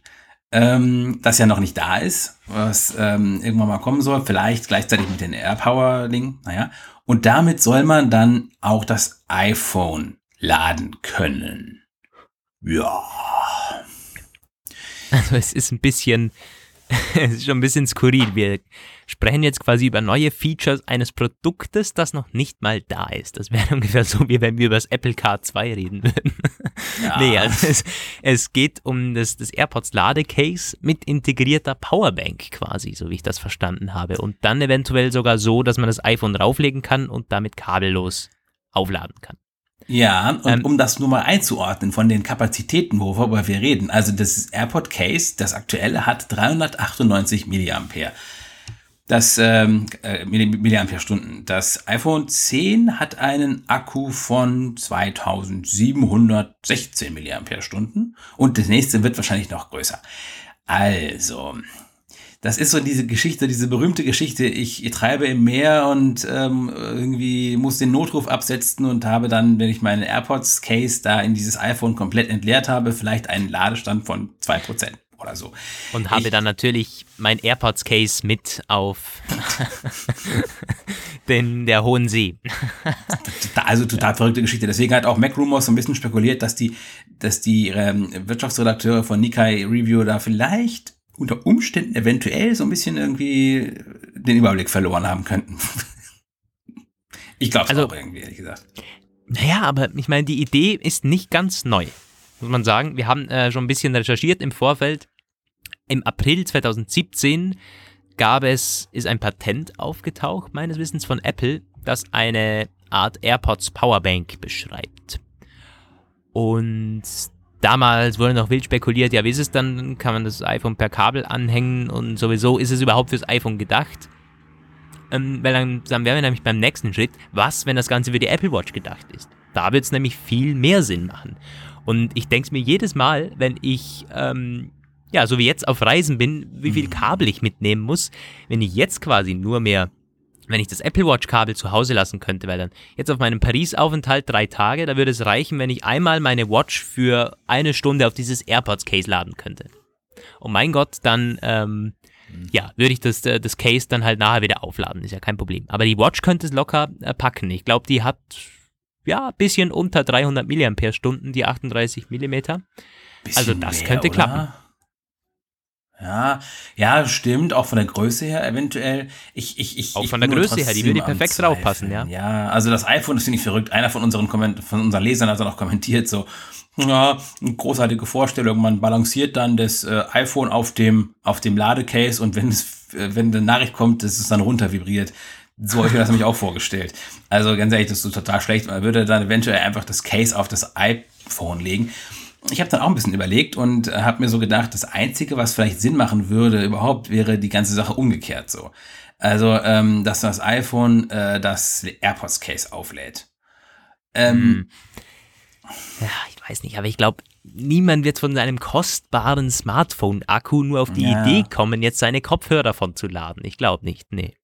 ähm, das ja noch nicht da ist, was ähm, irgendwann mal kommen soll, vielleicht gleichzeitig mit den AirPower-Ding, naja. Und damit soll man dann auch das iPhone laden können. Ja. Also es ist ein bisschen, es ist schon ein bisschen skurril. Wir sprechen jetzt quasi über neue Features eines Produktes, das noch nicht mal da ist. Das wäre ungefähr so, wie wenn wir über das Apple Car 2 reden würden. Ja. nee, also es, es, geht um das, das AirPods Ladecase mit integrierter Powerbank quasi, so wie ich das verstanden habe. Und dann eventuell sogar so, dass man das iPhone drauflegen kann und damit kabellos aufladen kann. Ja, und ähm, um das nur mal einzuordnen von den Kapazitäten, worüber wir reden. Also das AirPod Case, das aktuelle, hat 398 Milliampere. Das ähm, äh, Milliampere-Stunden. Das iPhone 10 hat einen Akku von 2716 Milliampere-Stunden und das nächste wird wahrscheinlich noch größer. Also, das ist so diese Geschichte, diese berühmte Geschichte, ich, ich treibe im Meer und ähm, irgendwie muss den Notruf absetzen und habe dann, wenn ich meine AirPods Case da in dieses iPhone komplett entleert habe, vielleicht einen Ladestand von 2% oder so. Und habe ich, dann natürlich mein AirPods-Case mit auf den, der Hohen See. also total ja. verrückte Geschichte. Deswegen hat auch MacRumors so ein bisschen spekuliert, dass die, dass die ähm, Wirtschaftsredakteure von Nikkei Review da vielleicht unter Umständen eventuell so ein bisschen irgendwie den Überblick verloren haben könnten. ich glaube es also, auch irgendwie, ehrlich gesagt. Naja, aber ich meine, die Idee ist nicht ganz neu muss man sagen. Wir haben äh, schon ein bisschen recherchiert im Vorfeld. Im April 2017 gab es, ist ein Patent aufgetaucht, meines Wissens von Apple, das eine Art AirPods Powerbank beschreibt. Und damals wurde noch wild spekuliert, ja, wie ist es dann? Kann man das iPhone per Kabel anhängen und sowieso ist es überhaupt fürs iPhone gedacht? Ähm, weil dann, dann wären wir nämlich beim nächsten Schritt, was, wenn das Ganze für die Apple Watch gedacht ist? Da wird es nämlich viel mehr Sinn machen. Und ich denke es mir jedes Mal, wenn ich, ähm, ja, so wie jetzt auf Reisen bin, wie viel Kabel ich mitnehmen muss, wenn ich jetzt quasi nur mehr wenn ich das Apple Watch Kabel zu Hause lassen könnte, weil dann jetzt auf meinem Paris-Aufenthalt drei Tage, da würde es reichen, wenn ich einmal meine Watch für eine Stunde auf dieses AirPods Case laden könnte. Und mein Gott, dann, ähm, ja, würde ich das, äh, das Case dann halt nachher wieder aufladen, ist ja kein Problem. Aber die Watch könnte es locker äh, packen. Ich glaube, die hat, ja, bisschen unter 300 mAh, die 38 mm. Also das mehr, könnte oder? klappen. Ja, ja, stimmt, auch von der Größe her eventuell. Ich, ich, ich, Auch von der Größe her, die würde am perfekt draufpassen, Zweifeln. Ja, also das iPhone, das finde ich verrückt. Einer von unseren, Komment von unseren Lesern hat dann auch kommentiert, so, ja, eine großartige Vorstellung, man balanciert dann das äh, iPhone auf dem, auf dem Ladecase und wenn es, äh, wenn eine Nachricht kommt, dass es dann runter vibriert. So habe ich mir das nämlich auch vorgestellt. Also ganz ehrlich, das ist so total schlecht. Man würde dann eventuell einfach das Case auf das iPhone legen ich habe dann auch ein bisschen überlegt und äh, habe mir so gedacht, das Einzige, was vielleicht Sinn machen würde überhaupt, wäre die ganze Sache umgekehrt so. Also, ähm, dass das iPhone äh, das AirPods Case auflädt. Ähm, Hm. Ja, ich weiß nicht, aber ich glaube, niemand wird von seinem kostbaren Smartphone-Akku nur auf die Ja. Idee kommen, jetzt seine Kopfhörer davon zu laden. Ich glaube nicht, nee.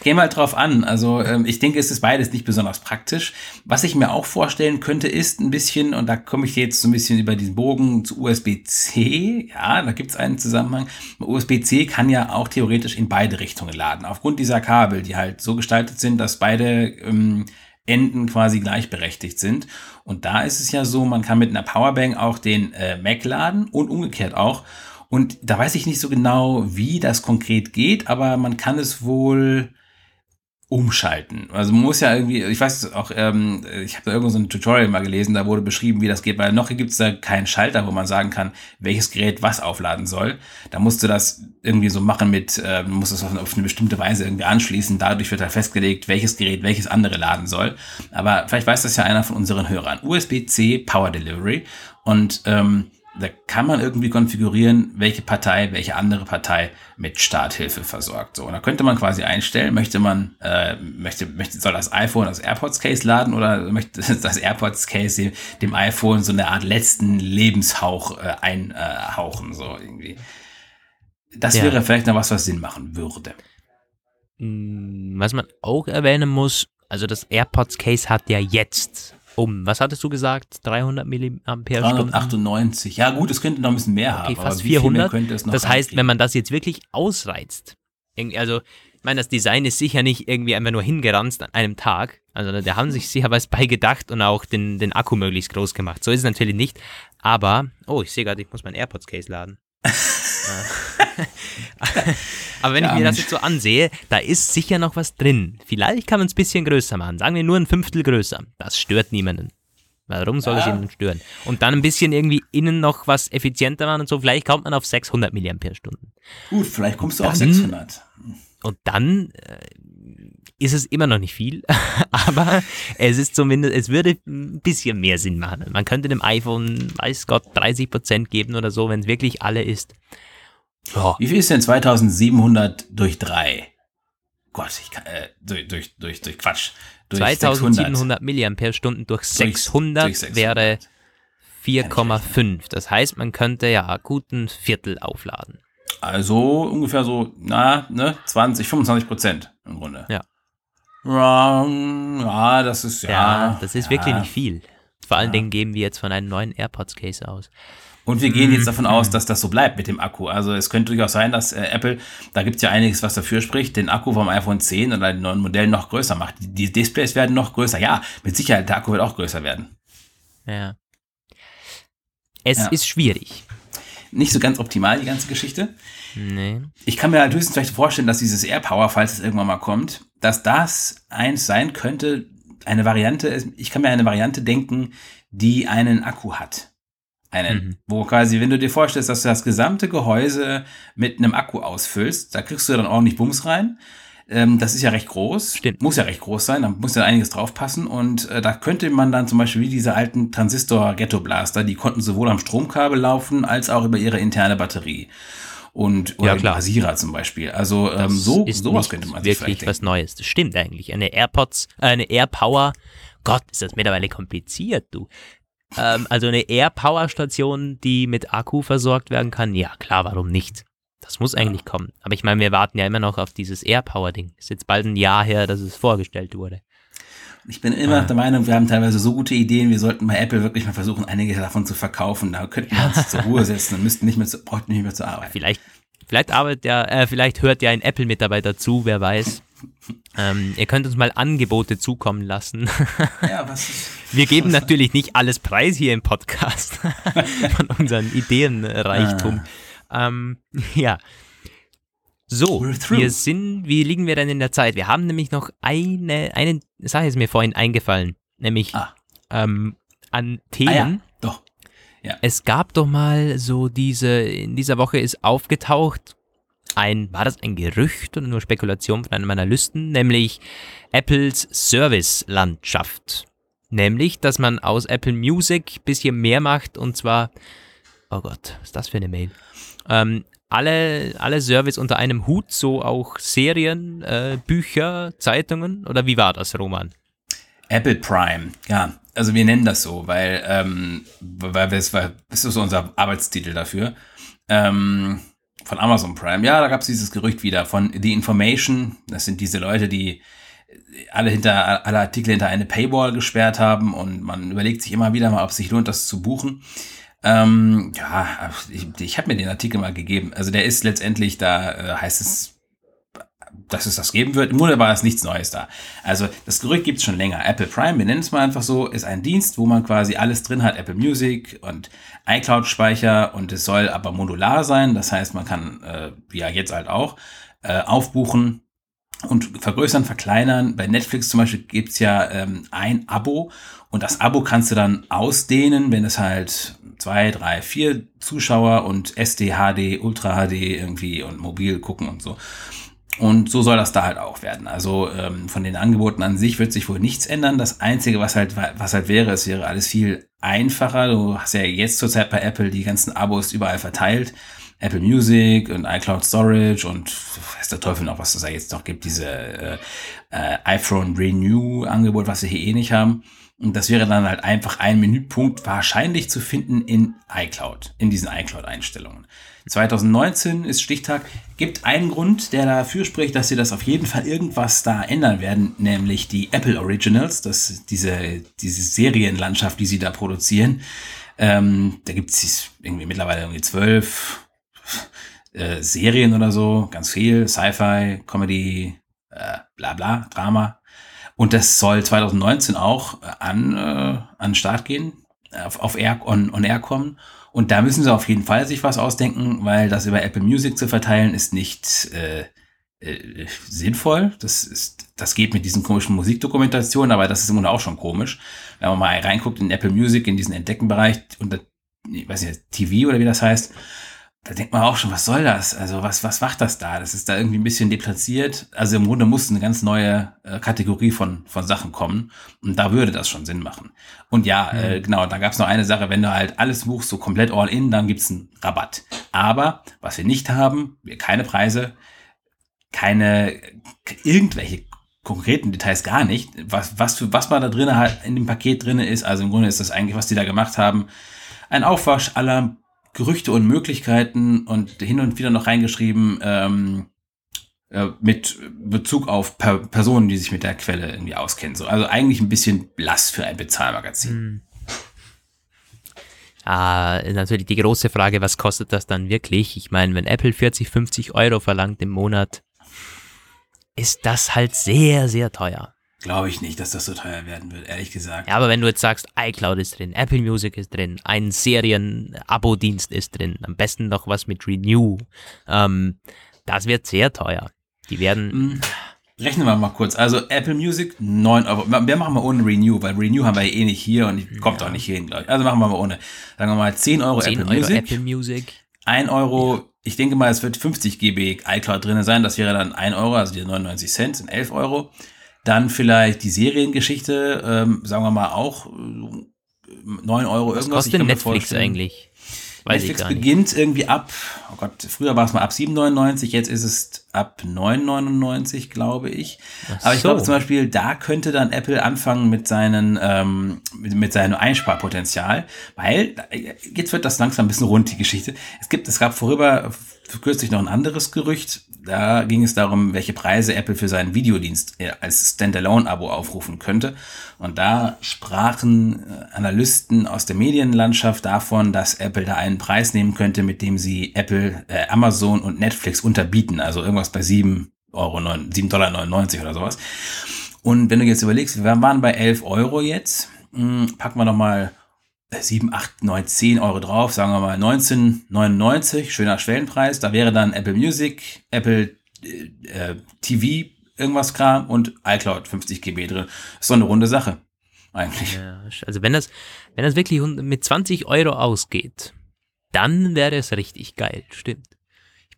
Käme halt drauf an. Also ähm, ich denke, es ist beides nicht besonders praktisch. Was ich mir auch vorstellen könnte, ist ein bisschen, und da komme ich jetzt so ein bisschen über diesen Bogen zu USB-C. Ja, da gibt es einen Zusammenhang. USB-C kann ja auch theoretisch in beide Richtungen laden. Aufgrund dieser Kabel, die halt so gestaltet sind, dass beide ähm, Enden quasi gleichberechtigt sind. Und da ist es ja so, man kann mit einer Powerbank auch den äh, Mac laden und umgekehrt auch. Und da weiß ich nicht so genau, wie das konkret geht, aber man kann es wohl umschalten. Also man muss ja irgendwie, ich weiß auch, ähm, ich habe da irgendwo so ein Tutorial mal gelesen, da wurde beschrieben, wie das geht, weil noch gibt es da keinen Schalter, wo man sagen kann, welches Gerät was aufladen soll. Da musst du das irgendwie so machen mit, äh, musst es auf, auf eine bestimmte Weise irgendwie anschließen. Dadurch wird halt festgelegt, welches Gerät welches andere laden soll. Aber vielleicht weiß das ja einer von unseren Hörern. USB-C Power Delivery und ähm, da kann man irgendwie konfigurieren, welche Partei, welche andere Partei mit Starthilfe versorgt. So, und da könnte man quasi einstellen, möchte man, äh, möchte, möchte, soll das iPhone das AirPods Case laden oder möchte das AirPods Case dem, iPhone so eine Art letzten Lebenshauch äh, einhauchen, so irgendwie. Das Ja. wäre vielleicht noch was, was Sinn machen würde. Mm, Was man auch erwähnen muss, also das AirPods Case hat ja jetzt um, was hattest du gesagt, 300 Milliampere-Stunden? 398. Ja, gut, es könnte noch ein bisschen mehr haben. Okay, fast viel mehr 400. könnte es noch Das heißt, wenn man das jetzt wirklich ausreizt, also ich meine, das Design ist sicher nicht irgendwie einfach nur hingeranzt an einem Tag. Also da haben sich sicher was bei gedacht und auch den, den Akku möglichst groß gemacht. So ist es natürlich nicht. Aber, oh, ich sehe gerade, ich muss mein AirPods-Case laden. Aber wenn Ja, ich mir das jetzt so ansehe, da ist sicher noch was drin. Vielleicht kann man es ein bisschen größer machen. Sagen wir nur ein Fünftel größer. Das stört niemanden. Warum soll es Ja. ihnen stören? Und dann ein bisschen irgendwie innen noch was effizienter machen und so. Vielleicht kommt man auf 600 mAh. Gut, vielleicht kommst du auf Dann- 600. Und dann äh, ist es immer noch nicht viel, aber es ist zumindest, es würde ein bisschen mehr Sinn machen. Man könnte dem iPhone, weiß Gott, 30% geben oder so, wenn es wirklich alle ist. Ja, Wie viel ist denn 2700 durch 3? Gott, ich kann, äh, durch, durch, durch, durch Quatsch. Durch 2700 Milliampere-Stunden durch 600 durch 600. wäre ich 4,5. Das heißt, man könnte ja gut ein Viertel aufladen. Also ungefähr so, na, ne, 20, 25 Prozent im Grunde. Ja. Ja, ja, das ist ja. Ja, das ist ja. wirklich nicht viel. Vor allen Ja. Dingen gehen wir jetzt von einem neuen AirPods-Case aus. Und wir gehen jetzt davon Mhm. aus, dass das so bleibt mit dem Akku. Also es könnte durchaus sein, dass äh, Apple, da gibt es ja einiges, was dafür spricht, den Akku vom iPhone 10 oder den neuen Modell noch größer macht. Die, die Displays werden noch größer. Ja, mit Sicherheit, der Akku wird auch größer werden. Ja. Es Ja. ist schwierig. Nicht so ganz optimal, die ganze Geschichte. Nee. Ich kann mir halt höchstens vielleicht vorstellen, dass dieses AirPower, falls es irgendwann mal kommt, dass das eins sein könnte, eine Variante, ich kann mir eine Variante denken, die einen Akku hat. Einen, mhm. wo quasi, wenn du dir vorstellst, dass du das gesamte Gehäuse mit einem Akku ausfüllst, da kriegst du dann ordentlich Bums rein. Ähm, das ist ja recht groß. Stimmt. Muss ja recht groß sein, da muss ja einiges draufpassen. Und äh, da könnte man dann zum Beispiel wie diese alten Transistor-Ghetto-Blaster, die konnten sowohl am Stromkabel laufen, als auch über ihre interne Batterie. Und oder ja, klar. Rasierer zum Beispiel. Also ähm, so sowas könnte man sich wirklich was Neues. Das stimmt eigentlich. Eine AirPods, äh, eine AirPower. Gott, ist das mittlerweile kompliziert, du. Ähm, also eine AirPower-Station, die mit Akku versorgt werden kann. Ja, klar, warum nicht? Das muss eigentlich kommen. Aber ich meine, wir warten ja immer noch auf dieses AirPower-Ding. Ist jetzt bald ein Jahr her, dass es vorgestellt wurde. Ich bin immer ah. der Meinung, wir haben teilweise so gute Ideen, wir sollten bei Apple wirklich mal versuchen, einige davon zu verkaufen. Da könnten wir uns zur Ruhe setzen und müssten nicht mehr zu, nicht mehr zur Arbeit. Vielleicht, vielleicht arbeitet ja, äh, vielleicht hört ja ein Apple-Mitarbeiter zu, wer weiß. Ähm, ihr könnt uns mal Angebote zukommen lassen. Ja, was ist, Wir geben was natürlich nicht alles preis hier im Podcast von unseren Ideenreichtum. Ah. Ähm, ja. So, wir sind, wie liegen wir denn in der Zeit? Wir haben nämlich noch eine, eine Sache ist mir vorhin eingefallen, nämlich ah. ähm, an Themen. Ah, ja. Doch. Ja. Es gab doch mal so diese, in dieser Woche ist aufgetaucht, ein, war das ein Gerücht oder nur Spekulation von einem meiner Lüsten, nämlich Apples Service-Landschaft. Nämlich, dass man aus Apple Music bisschen mehr macht und zwar, oh Gott, was ist das für eine Mail? Ähm, alle, alle Service unter einem Hut, so auch Serien, äh, Bücher, Zeitungen? Oder wie war das, Roman? Apple Prime, ja. Also wir nennen das so, weil, ähm, weil wir das ist so unser Arbeitstitel dafür. Ähm, von Amazon Prime. Ja, da gab es dieses Gerücht wieder von The Information. Das sind diese Leute, die alle hinter alle Artikel hinter eine Paywall gesperrt haben und man überlegt sich immer wieder mal, ob es sich lohnt, das zu buchen. Ähm, ja, ich, ich habe mir den Artikel mal gegeben. Also der ist letztendlich, da äh, heißt es, dass es das geben wird. Im Grunde war es nichts Neues da. Also das Gerücht gibt es schon länger. Apple Prime, wir nennen es mal einfach so, ist ein Dienst, wo man quasi alles drin hat. Apple Music und iCloud-Speicher und es soll aber modular sein. Das heißt, man kann, äh, ja jetzt halt auch, äh, aufbuchen und vergrößern, verkleinern. Bei Netflix zum Beispiel gibt's ja ähm, ein Abo und das Abo kannst du dann ausdehnen, wenn es halt zwei, drei, vier Zuschauer und SD, HD, Ultra HD irgendwie und mobil gucken und so. Und so soll das da halt auch werden. Also ähm, von den Angeboten an sich wird sich wohl nichts ändern. Das Einzige, was halt, was halt wäre, es wäre alles viel einfacher. Du hast ja jetzt zurzeit bei Apple die ganzen Abos überall verteilt. Apple Music und iCloud Storage und weiß der Teufel noch, was es da jetzt noch gibt, diese äh, äh, iPhone Renew Angebot, was wir hier eh nicht haben. Und das wäre dann halt einfach ein Menüpunkt wahrscheinlich zu finden in iCloud, in diesen iCloud-Einstellungen. 2019 ist Stichtag. Gibt einen Grund, der dafür spricht, dass sie das auf jeden Fall irgendwas da ändern werden, nämlich die Apple Originals, das, diese, diese Serienlandschaft, die sie da produzieren. Ähm, da gibt es irgendwie mittlerweile irgendwie zwölf äh, Serien oder so, ganz viel, Sci-Fi, Comedy, äh, bla bla, Drama. Und das soll 2019 auch an, äh, an den Start gehen, auf, auf Air, on, on Air kommen. Und da müssen sie auf jeden Fall sich was ausdenken, weil das über Apple Music zu verteilen ist nicht äh, äh, sinnvoll. Das ist, das geht mit diesen komischen Musikdokumentationen, aber das ist im Grunde auch schon komisch. Wenn man mal reinguckt in Apple Music, in diesen Entdeckenbereich, unter, ich weiß nicht, TV oder wie das heißt, da denkt man auch schon, was soll das? Also was, was macht das da? Das ist da irgendwie ein bisschen deplatziert. Also im Grunde muss eine ganz neue äh, Kategorie von, von Sachen kommen. Und da würde das schon Sinn machen. Und ja, mhm. äh, genau, da gab es noch eine Sache, wenn du halt alles buchst, so komplett all in, dann gibt's einen Rabatt. Aber was wir nicht haben, wir keine Preise, keine irgendwelche konkreten Details gar nicht. Was, was, für, was man da drin halt in dem Paket drin ist, also im Grunde ist das eigentlich, was die da gemacht haben, ein Aufwasch aller Gerüchte und Möglichkeiten und hin und wieder noch reingeschrieben ähm, äh, mit Bezug auf per Personen, die sich mit der Quelle irgendwie auskennen. So, also eigentlich ein bisschen blass für ein Bezahlmagazin. Hm. Ah, natürlich die große Frage, was kostet das dann wirklich? Ich meine, wenn Apple 40, 50 Euro verlangt im Monat, ist das halt sehr, sehr teuer. Glaube ich nicht, dass das so teuer werden wird, ehrlich gesagt. Ja, aber wenn du jetzt sagst, iCloud ist drin, Apple Music ist drin, ein Serien-Abo-Dienst ist drin, am besten noch was mit Renew, ähm, das wird sehr teuer. Die werden. Mm. Rechnen wir mal kurz. Also Apple Music 9 Euro. Wir machen mal ohne Renew, weil Renew haben wir ja eh nicht hier und kommt auch nicht hin, glaube ich. Also machen wir mal ohne. Sagen wir mal 10 Euro 10 Apple Euro Music. Apple Music. 1 Euro, ich denke mal, es wird 50 GB iCloud drin sein. Das wäre dann 1 Euro, also die 99 Cent sind 11 Euro. Dann vielleicht die Seriengeschichte, ähm, sagen wir mal auch äh, 9 Euro Was irgendwas. Ich kostet Netflix eigentlich? Weiß Netflix ich gar nicht. beginnt irgendwie ab, oh Gott, früher war es mal ab 7,99, jetzt ist es ab 9,99, glaube ich. Ach Aber ich so. glaube zum Beispiel, da könnte dann Apple anfangen mit seinen, ähm, mit, mit seinem Einsparpotenzial, weil äh, jetzt wird das langsam ein bisschen rund, die Geschichte. Es gibt, es gab vorüber kürzlich noch ein anderes Gerücht. Da ging es darum, welche Preise Apple für seinen Videodienst äh, als Standalone-Abo aufrufen könnte. Und da sprachen äh, Analysten aus der Medienlandschaft davon, dass Apple da einen Preis nehmen könnte, mit dem sie Apple, äh, Amazon und Netflix unterbieten. Also irgendwas bei 7 Euro, 7,99 Dollar oder sowas. Und wenn du jetzt überlegst, wir waren bei 11 Euro jetzt, hm, packen wir nochmal 7, 8, 9, 10 Euro drauf, sagen wir mal 19,99, schöner Schwellenpreis. Da wäre dann Apple Music, Apple äh, äh, TV, irgendwas Kram und iCloud 50 GB drin. Ist so eine runde Sache. Eigentlich. Ja, also wenn das, wenn das wirklich mit 20 Euro ausgeht, dann wäre es richtig geil, stimmt.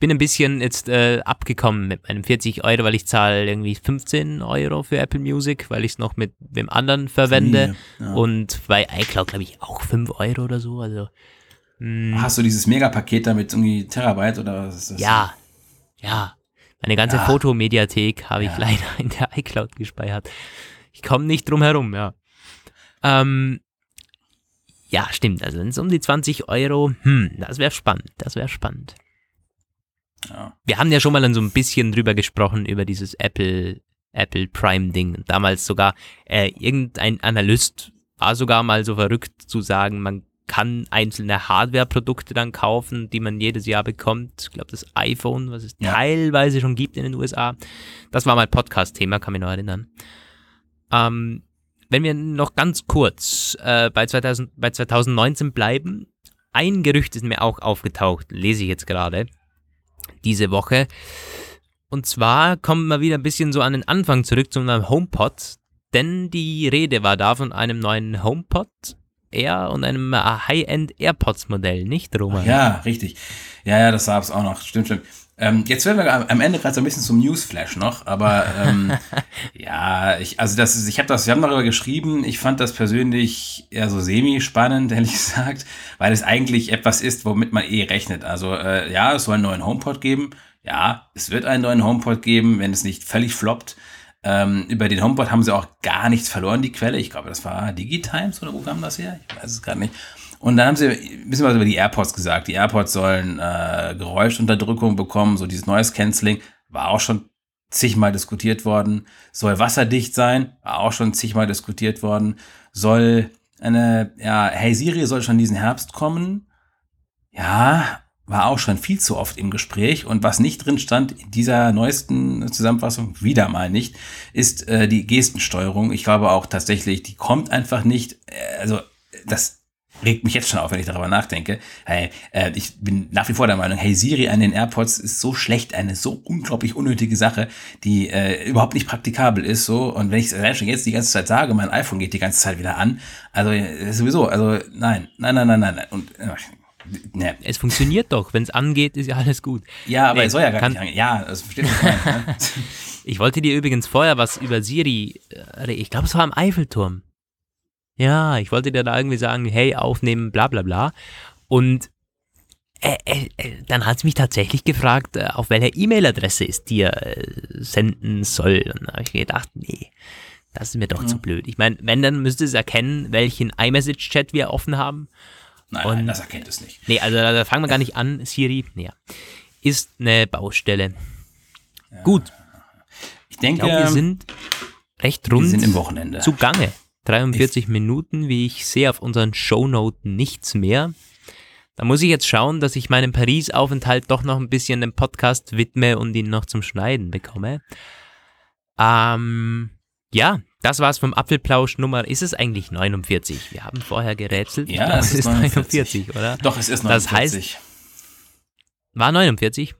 Bin ein bisschen jetzt äh, abgekommen mit meinem 40 Euro, weil ich zahle irgendwie 15 Euro für Apple Music, weil ich es noch mit wem anderen verwende. Ja. Und bei iCloud glaube ich auch 5 Euro oder so. Also mh, Hast du dieses Megapaket da mit irgendwie Terabyte oder was ist das? ja, ja. Meine ganze Ja. Fotomediathek habe ich Ja. leider in der iCloud gespeichert. Ich komme nicht drum herum, ja. Ähm, ja, stimmt. Also wenn es um die 20 Euro, hm, das wäre spannend. Das wäre spannend. Ja. Wir haben ja schon mal dann so ein bisschen drüber gesprochen, über dieses Apple, Apple Prime-Ding. Damals sogar, äh, irgendein Analyst war sogar mal so verrückt zu sagen, man kann einzelne Hardware-Produkte dann kaufen, die man jedes Jahr bekommt. Ich glaube, das iPhone, was es Ja. teilweise schon gibt in den USA. Das war mal Podcast-Thema, kann mich noch erinnern. Ähm, wenn wir noch ganz kurz äh, bei, 2000, bei 2019 bleiben, ein Gerücht ist mir auch aufgetaucht, lese ich jetzt gerade, diese Woche. Und zwar kommen wir wieder ein bisschen so an den Anfang zurück zu einem HomePod, denn die Rede war da von einem neuen HomePod Air und einem High-End AirPods Modell, nicht Roman? Ja, richtig. Ja, ja, das gab es auch noch. Stimmt, stimmt. Ähm, jetzt werden wir am- Ende gerade so ein bisschen zum Newsflash noch, aber ähm, ja, ich, also das ist, ich habe das, wir haben darüber geschrieben. Ich fand das persönlich eher so semi-spannend, ehrlich gesagt, weil es eigentlich etwas ist, womit man eh rechnet. Also äh, ja, es soll einen neuen HomePod geben. Ja, es wird einen neuen HomePod geben, wenn es nicht völlig floppt. Ähm, über den HomePod haben sie auch gar nichts verloren, die Quelle. Ich glaube, das war Digitimes oder wo kam das her? Ich weiß es gerade nicht. Und dann haben sie ein bisschen was über die AirPods gesagt. Die AirPods sollen äh, Geräuschunterdrückung bekommen, so dieses Noise Cancelling. War auch schon zigmal diskutiert worden. Soll wasserdicht sein, war auch schon zigmal diskutiert worden. Soll eine, ja, Hey Siri soll schon diesen Herbst kommen. Ja, war auch schon viel zu oft im Gespräch. Und was nicht drin stand in dieser neuesten Zusammenfassung, wieder mal nicht, ist äh, die Gestensteuerung. Ich glaube auch tatsächlich, die kommt einfach nicht. Äh, also, das regt mich jetzt schon auf, wenn ich darüber nachdenke. Hey, äh, ich bin nach wie vor der Meinung, hey Siri an den AirPods ist so schlecht, eine so unglaublich unnötige Sache, die äh, überhaupt nicht praktikabel ist. So und wenn ich es schon jetzt die ganze Zeit sage, mein iPhone geht die ganze Zeit wieder an. Also äh, sowieso, also nein, nein, nein, nein, nein, nein. Und äh, ne. Es funktioniert doch, wenn es angeht, ist ja alles gut. ja, aber Nee, es soll ja gar nicht angehen. Ja, das versteht man. Ne? Ich wollte dir übrigens vorher was über Siri, äh, ich glaube, es war am Eiffelturm. Ja, ich wollte dir da irgendwie sagen, hey, aufnehmen, bla bla bla. Und äh, äh, äh, dann hat es mich tatsächlich gefragt, äh, auf welcher E-Mail-Adresse es dir äh, senden soll. Und da habe ich gedacht, nee, das ist mir doch zu blöd. Ich meine, wenn, dann müsste es erkennen, welchen iMessage-Chat wir offen haben. Nein, Und- nein, das erkennt es nicht. Nee, also da, da fangen wir gar nicht an, Siri. Nee, ja. Ist eine Baustelle. Gut, Ich ich denke, glaube, wir sind recht wir rund sind im Wochenende. zugange. 43 Minuten, wie ich sehe auf unseren Shownoten nichts mehr. Da muss ich jetzt schauen, dass ich meinem Paris-Aufenthalt doch noch ein bisschen dem Podcast widme und ihn noch zum Schneiden bekomme. Ähm, ja, das war's vom Apfelplausch Nummer. Ist es eigentlich 49? Wir haben vorher gerätselt. Ich Ja, es ist 49. 49, oder? Doch, es ist Das 49. War 49?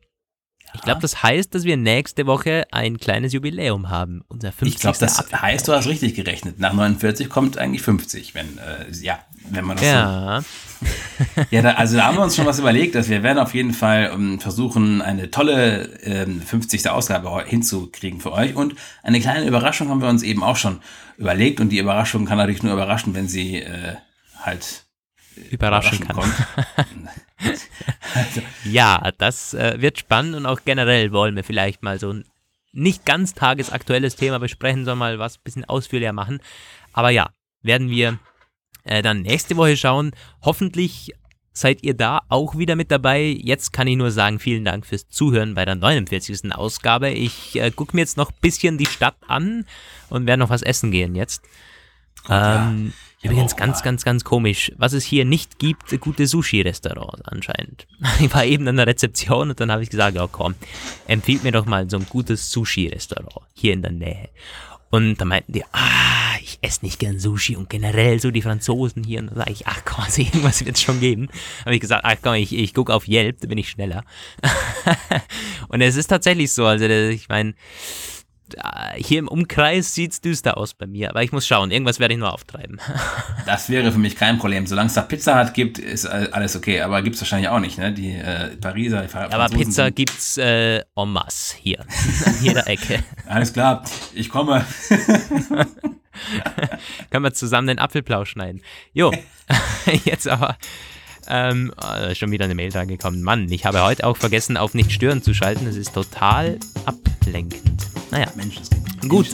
Ich glaube, das heißt, dass wir nächste Woche ein kleines Jubiläum haben. Unser 50. Ich glaube, das heißt, du hast richtig gerechnet. Nach 49 kommt eigentlich 50, wenn, äh, ja, wenn man das ja. so. Ja, da, also da haben wir uns schon was überlegt, dass wir werden auf jeden Fall um, versuchen, eine tolle ähm, 50. Ausgabe hinzukriegen für euch. Und eine kleine Überraschung haben wir uns eben auch schon überlegt. Und die Überraschung kann natürlich nur überraschen, wenn sie äh, halt überraschen, kann. also. Ja, das äh, wird spannend und auch generell wollen wir vielleicht mal so ein nicht ganz tagesaktuelles Thema besprechen, sondern mal was ein bisschen ausführlicher machen. Aber ja, werden wir äh, dann nächste Woche schauen. Hoffentlich seid ihr da auch wieder mit dabei. Jetzt kann ich nur sagen, vielen Dank fürs Zuhören bei der 49. Ausgabe. Ich äh, gucke mir jetzt noch ein bisschen die Stadt an und werde noch was essen gehen jetzt. Gut, ähm, ja. Übrigens ganz, ganz, ganz komisch. Was es hier nicht gibt, gute Sushi-Restaurants anscheinend. Ich war eben an der Rezeption und dann habe ich gesagt, ja komm, empfiehlt mir doch mal so ein gutes Sushi-Restaurant hier in der Nähe. Und da meinten die, ah, ich esse nicht gern Sushi und generell so die Franzosen hier. Und dann sage ich, ach komm, also irgendwas wird es schon geben. Habe ich gesagt, ach komm, ich, ich gucke auf Yelp, da bin ich schneller. und es ist tatsächlich so, also ich meine, hier im Umkreis sieht es düster aus bei mir, aber ich muss schauen, irgendwas werde ich nur auftreiben. das wäre für mich kein Problem. Solange es da Pizza hat gibt, ist alles okay, aber gibt es wahrscheinlich auch nicht, ne? Die äh, Pariser, die Franzosen Aber Pizza gibt es äh, en masse hier, an jeder Ecke. alles klar, ich komme. Können wir zusammen den Apfelblau schneiden. Jo, jetzt aber ähm, äh, schon wieder eine Mail reingekommen. Mann, ich habe heute auch vergessen, auf nicht stören zu schalten. Das ist total ablenkend. Naja, Mensch, gut.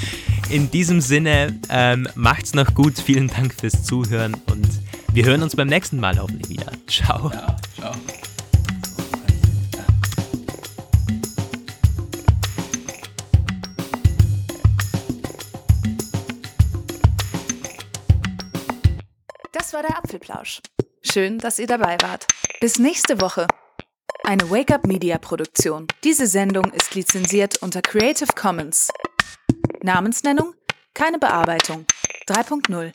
In diesem Sinne, ähm, macht's noch gut. Vielen Dank fürs Zuhören und wir hören uns beim nächsten Mal hoffentlich wieder. Ciao. Ja, ciao. Das war der Apfelplausch. Schön, dass ihr dabei wart. Bis nächste Woche. Eine Wake-up Media Produktion. Diese Sendung ist lizenziert unter Creative Commons. Namensnennung? Keine Bearbeitung. 3.0